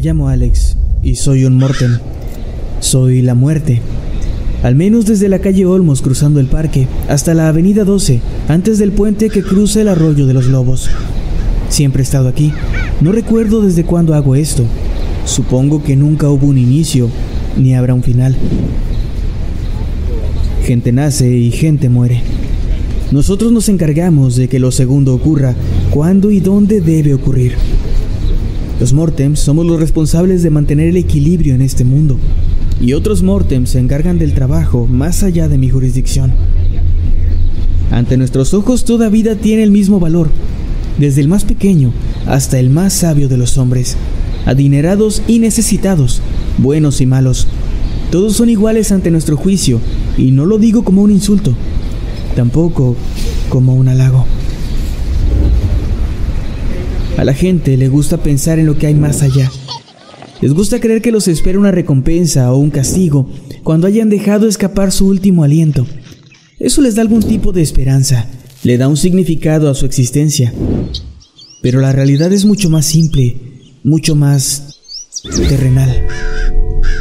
Me llamo Alex y soy un Morten. Soy la muerte. Al menos desde la calle Olmos cruzando el parque hasta la avenida 12, antes del puente que cruza el arroyo de los lobos. Siempre he estado aquí. No recuerdo desde cuándo hago esto. Supongo que nunca hubo un inicio, ni habrá un final. Gente nace y gente muere. Nosotros nos encargamos de que lo segundo ocurra cuando y dónde debe ocurrir. Los Mortems somos los responsables de mantener el equilibrio en este mundo, y otros Mortems se encargan del trabajo más allá de mi jurisdicción. Ante nuestros ojos toda vida tiene el mismo valor, desde el más pequeño hasta el más sabio de los hombres, adinerados y necesitados, buenos y malos. Todos son iguales ante nuestro juicio, y no lo digo como un insulto, tampoco como un halago. A la gente le gusta pensar en lo que hay más allá. Les gusta creer que los espera una recompensa o un castigo cuando hayan dejado escapar su último aliento. Eso les da algún tipo de esperanza, le da un significado a su existencia. Pero la realidad es mucho más simple, mucho más terrenal.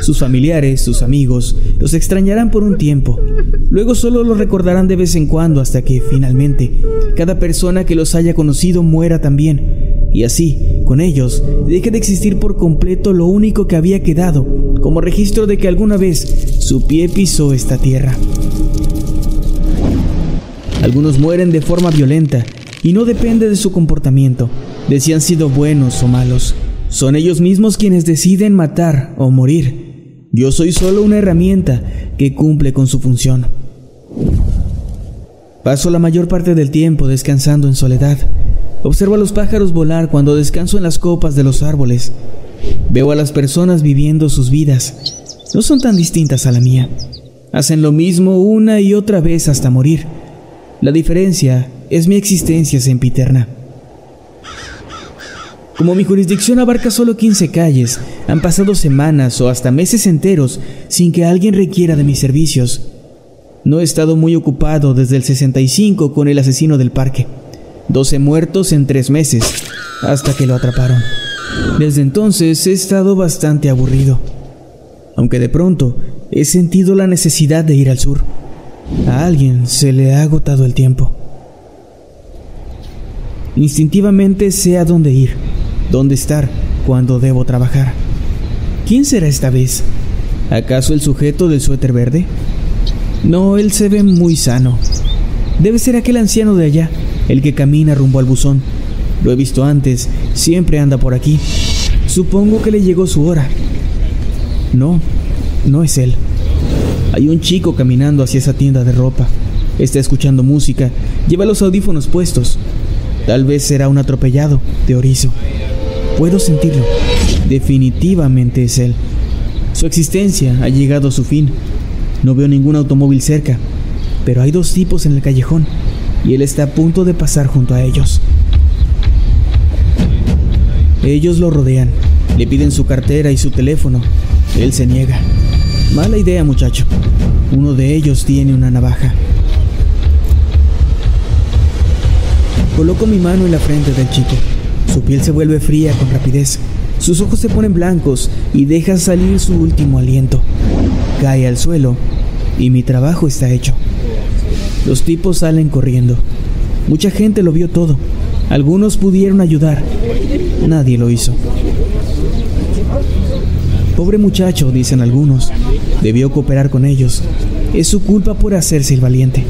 Sus familiares, sus amigos, los extrañarán por un tiempo. Luego solo los recordarán de vez en cuando hasta que, finalmente, cada persona que los haya conocido muera también. Y así, con ellos, deje de existir por completo lo único que había quedado, como registro de que alguna vez su pie pisó esta tierra. Algunos mueren de forma violenta y no depende de su comportamiento, de si han sido buenos o malos. Son ellos mismos quienes deciden matar o morir. Yo soy solo una herramienta que cumple con su función. Paso la mayor parte del tiempo descansando en soledad. Observo a los pájaros volar cuando descanso en las copas de los árboles. Veo a las personas viviendo sus vidas. No son tan distintas a la mía. Hacen lo mismo una y otra vez hasta morir. La diferencia es mi existencia sempiterna. Como mi jurisdicción abarca solo 15 calles, han pasado semanas o hasta meses enteros sin que alguien requiera de mis servicios. No he estado muy ocupado desde el 65 con el asesino del parque. 12 muertos en tres meses, hasta que lo atraparon. Desde entonces he estado bastante aburrido, aunque de pronto he sentido la necesidad de ir al sur. A alguien se le ha agotado el tiempo. Instintivamente sé a dónde ir, dónde estar, cuándo debo trabajar. ¿Quién será esta vez? ¿Acaso el sujeto del suéter verde? No, él se ve muy sano. Debe ser aquel anciano de allá, el que camina rumbo al buzón. Lo he visto antes, siempre anda por aquí. Supongo que le llegó su hora. No, no es él. Hay un chico caminando hacia esa tienda de ropa. Está escuchando música, lleva los audífonos puestos. Tal vez será un atropellado, teorizo. Puedo sentirlo. Definitivamente es él. Su existencia ha llegado a su fin. No veo ningún automóvil cerca, pero hay dos tipos en el callejón y él está a punto de pasar junto a ellos. Ellos lo rodean, le piden su cartera y su teléfono. Él se niega. Mala idea, muchacho. Uno de ellos tiene una navaja. Coloco mi mano en la frente del chico. Su piel se vuelve fría con rapidez. Sus ojos se ponen blancos y deja salir su último aliento. Cae al suelo y mi trabajo está hecho. Los tipos salen corriendo. Mucha gente lo vio todo. Algunos pudieron ayudar. Nadie lo hizo. Pobre muchacho, dicen algunos. Debió cooperar con ellos. Es su culpa por hacerse el valiente.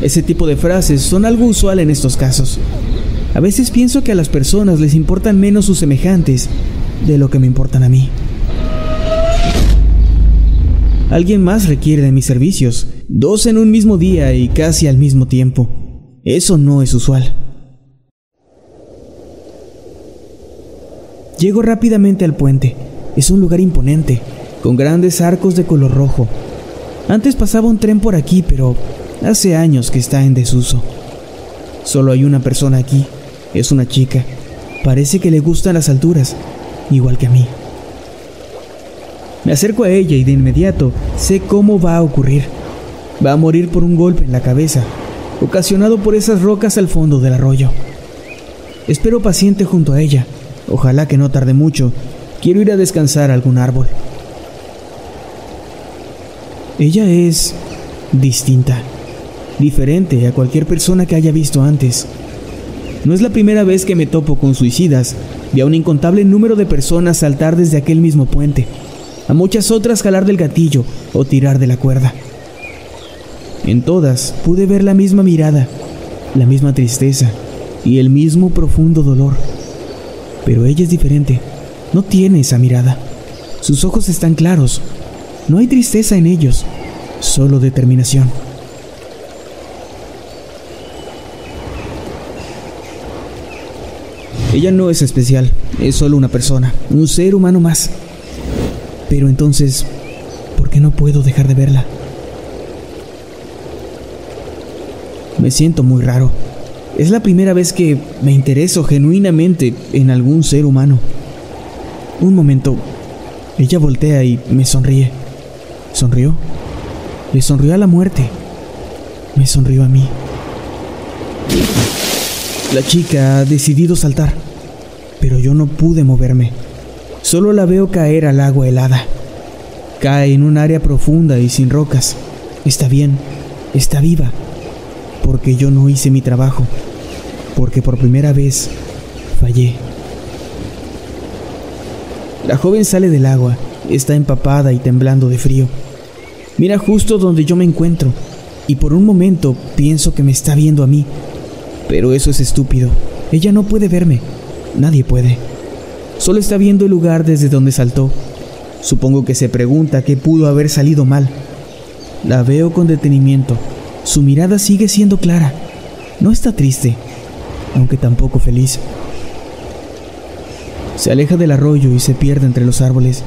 Ese tipo de frases son algo usual en estos casos. A veces pienso que a las personas les importan menos sus semejantes de lo que me importan a mí. Alguien más requiere de mis servicios, dos en un mismo día y casi al mismo tiempo. Eso no es usual. Llego rápidamente al puente. Es un lugar imponente, con grandes arcos de color rojo. Antes pasaba un tren por aquí, pero Hace años que está en desuso. Solo hay una persona aquí. Es una chica. Parece que le gustan las alturas, igual que a mí. Me acerco a ella y de inmediato sé cómo va a ocurrir. Va a morir por un golpe en la cabeza, ocasionado por esas rocas al fondo del arroyo. Espero paciente junto a ella. Ojalá que no tarde mucho. Quiero ir a descansar a algún árbol. Ella es distinta diferente a cualquier persona que haya visto antes. No es la primera vez que me topo con suicidas, vi a un incontable número de personas saltar desde aquel mismo puente, a muchas otras jalar del gatillo o tirar de la cuerda. En todas pude ver la misma mirada, la misma tristeza y el mismo profundo dolor. Pero ella es diferente, no tiene esa mirada. Sus ojos están claros, no hay tristeza en ellos, solo determinación. Ella no es especial, es solo una persona, un ser humano más. Pero entonces, ¿por qué no puedo dejar de verla? Me siento muy raro. Es la primera vez que me intereso genuinamente en algún ser humano. Un momento, ella voltea y me sonríe. ¿Sonrió? Le sonrió a la muerte. Me sonrió a mí. La chica ha decidido saltar pero yo no pude moverme. Solo la veo caer al agua helada. Cae en un área profunda y sin rocas. Está bien, está viva, porque yo no hice mi trabajo, porque por primera vez fallé. La joven sale del agua, está empapada y temblando de frío. Mira justo donde yo me encuentro y por un momento pienso que me está viendo a mí, pero eso es estúpido. Ella no puede verme. Nadie puede. Solo está viendo el lugar desde donde saltó. Supongo que se pregunta qué pudo haber salido mal. La veo con detenimiento. Su mirada sigue siendo clara. No está triste, aunque tampoco feliz. Se aleja del arroyo y se pierde entre los árboles.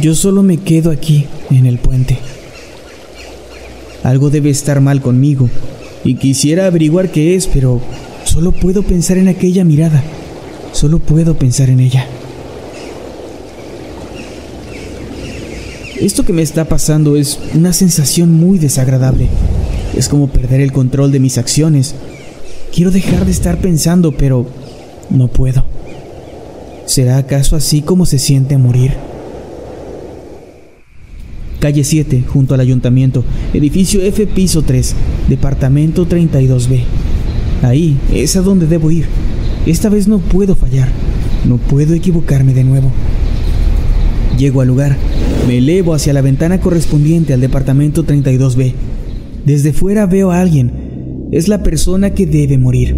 Yo solo me quedo aquí, en el puente. Algo debe estar mal conmigo, y quisiera averiguar qué es, pero solo puedo pensar en aquella mirada. Solo puedo pensar en ella. Esto que me está pasando es una sensación muy desagradable. Es como perder el control de mis acciones. Quiero dejar de estar pensando, pero no puedo. ¿Será acaso así como se siente morir? Calle 7, junto al ayuntamiento, edificio F, piso 3, departamento 32B. Ahí es a donde debo ir. Esta vez no puedo fallar, no puedo equivocarme de nuevo. Llego al lugar, me elevo hacia la ventana correspondiente al departamento 32B. Desde fuera veo a alguien. Es la persona que debe morir.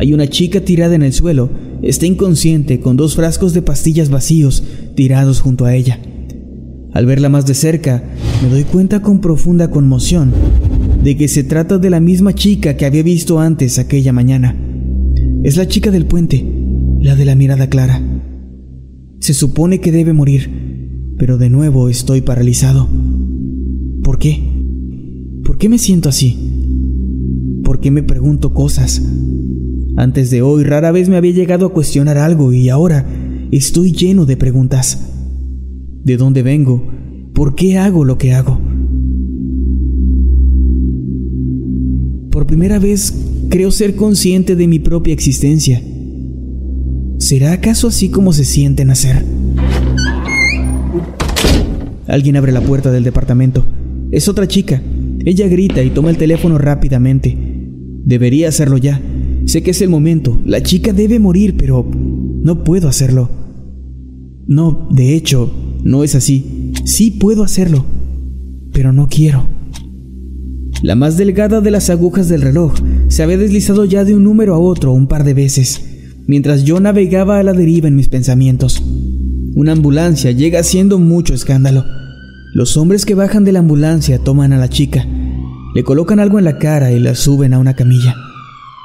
Hay una chica tirada en el suelo, está inconsciente con dos frascos de pastillas vacíos tirados junto a ella. Al verla más de cerca, me doy cuenta con profunda conmoción de que se trata de la misma chica que había visto antes aquella mañana. Es la chica del puente, la de la mirada clara. Se supone que debe morir, pero de nuevo estoy paralizado. ¿Por qué? ¿Por qué me siento así? ¿Por qué me pregunto cosas? Antes de hoy rara vez me había llegado a cuestionar algo y ahora estoy lleno de preguntas. ¿De dónde vengo? ¿Por qué hago lo que hago? Por primera vez creo ser consciente de mi propia existencia. ¿Será acaso así como se siente nacer? Alguien abre la puerta del departamento. Es otra chica. Ella grita y toma el teléfono rápidamente. Debería hacerlo ya. Sé que es el momento. La chica debe morir, pero no puedo hacerlo. No, de hecho, no es así. Sí puedo hacerlo, pero no quiero. La más delgada de las agujas del reloj se había deslizado ya de un número a otro un par de veces, mientras yo navegaba a la deriva en mis pensamientos. Una ambulancia llega haciendo mucho escándalo. Los hombres que bajan de la ambulancia toman a la chica, le colocan algo en la cara y la suben a una camilla.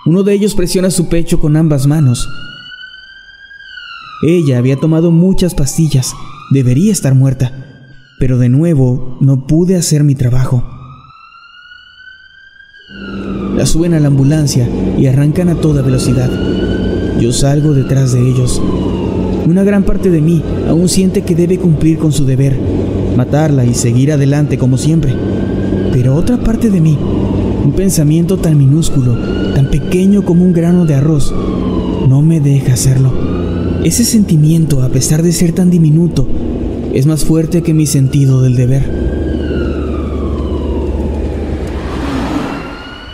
Uno de ellos presiona su pecho con ambas manos. Ella había tomado muchas pastillas, debería estar muerta, pero de nuevo no pude hacer mi trabajo. La suben a la ambulancia y arrancan a toda velocidad. Yo salgo detrás de ellos. Una gran parte de mí aún siente que debe cumplir con su deber, matarla y seguir adelante como siempre. Pero otra parte de mí, un pensamiento tan minúsculo, tan pequeño como un grano de arroz, no me deja hacerlo. Ese sentimiento, a pesar de ser tan diminuto, es más fuerte que mi sentido del deber.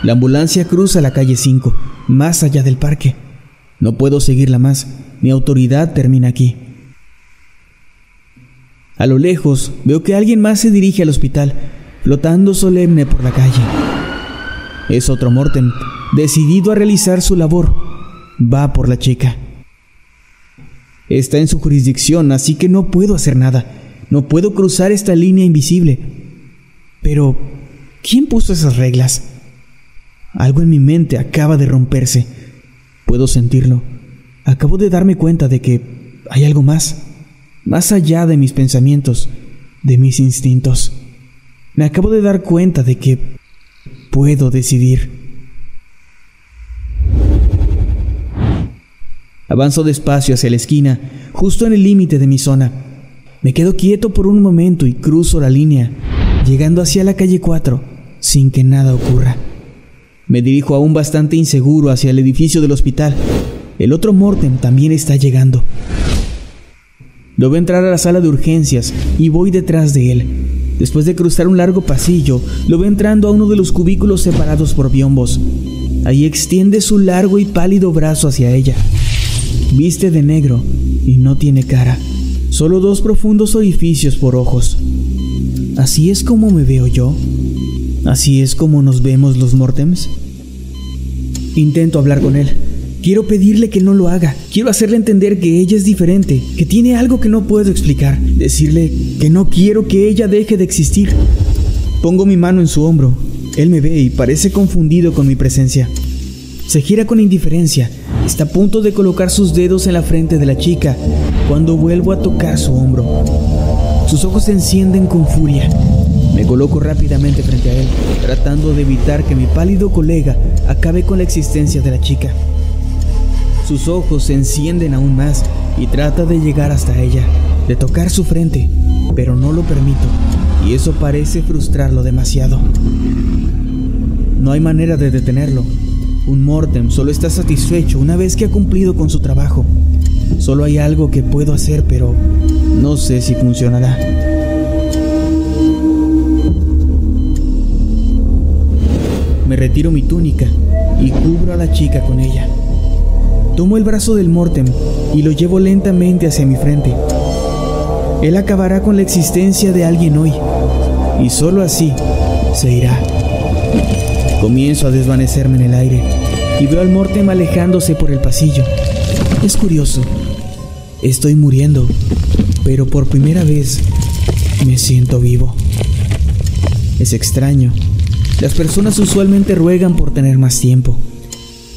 La ambulancia cruza la calle 5, más allá del parque. No puedo seguirla más, mi autoridad termina aquí. A lo lejos veo que alguien más se dirige al hospital, flotando solemne por la calle. Es otro Morten, decidido a realizar su labor. Va por la chica. Está en su jurisdicción, así que no puedo hacer nada. No puedo cruzar esta línea invisible. Pero, ¿quién puso esas reglas? Algo en mi mente acaba de romperse. Puedo sentirlo. Acabo de darme cuenta de que hay algo más, más allá de mis pensamientos, de mis instintos. Me acabo de dar cuenta de que puedo decidir. Avanzo despacio hacia la esquina, justo en el límite de mi zona. Me quedo quieto por un momento y cruzo la línea, llegando hacia la calle 4, sin que nada ocurra. Me dirijo aún bastante inseguro hacia el edificio del hospital. El otro Mortem también está llegando. Lo veo entrar a la sala de urgencias y voy detrás de él. Después de cruzar un largo pasillo, lo veo entrando a uno de los cubículos separados por biombos. Ahí extiende su largo y pálido brazo hacia ella. Viste de negro y no tiene cara, solo dos profundos orificios por ojos. ¿Así es como me veo yo? ¿Así es como nos vemos los Mortems? Intento hablar con él. Quiero pedirle que no lo haga. Quiero hacerle entender que ella es diferente, que tiene algo que no puedo explicar. Decirle que no quiero que ella deje de existir. Pongo mi mano en su hombro. Él me ve y parece confundido con mi presencia. Se gira con indiferencia. Está a punto de colocar sus dedos en la frente de la chica cuando vuelvo a tocar su hombro. Sus ojos se encienden con furia. Me coloco rápidamente frente a él, tratando de evitar que mi pálido colega acabe con la existencia de la chica. Sus ojos se encienden aún más y trata de llegar hasta ella, de tocar su frente, pero no lo permito, y eso parece frustrarlo demasiado. No hay manera de detenerlo. Un Mortem solo está satisfecho una vez que ha cumplido con su trabajo. Solo hay algo que puedo hacer, pero no sé si funcionará. Me retiro mi túnica y cubro a la chica con ella. Tomo el brazo del Mortem y lo llevo lentamente hacia mi frente. Él acabará con la existencia de alguien hoy y solo así se irá. Comienzo a desvanecerme en el aire y veo al Mortem alejándose por el pasillo. Es curioso. Estoy muriendo, pero por primera vez me siento vivo. Es extraño las personas usualmente ruegan por tener más tiempo.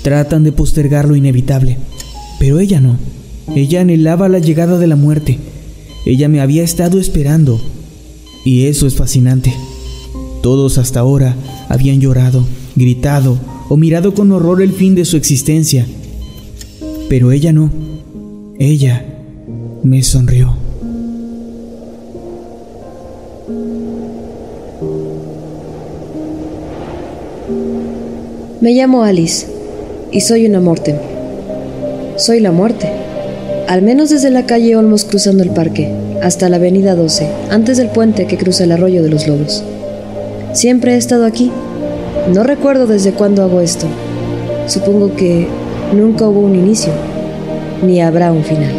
Tratan de postergar lo inevitable, pero ella no. Ella anhelaba la llegada de la muerte. Ella me había estado esperando. Y eso es fascinante. Todos hasta ahora habían llorado, gritado o mirado con horror el fin de su existencia. Pero ella no. Ella me sonrió. Me llamo Alice y soy una Mortem. Soy la muerte. Al menos desde la calle Olmos cruzando el parque, hasta la avenida 12, antes del puente que cruza el arroyo de los lobos. Siempre he estado aquí. No recuerdo desde cuándo hago esto. Supongo que nunca hubo un inicio, ni habrá un final.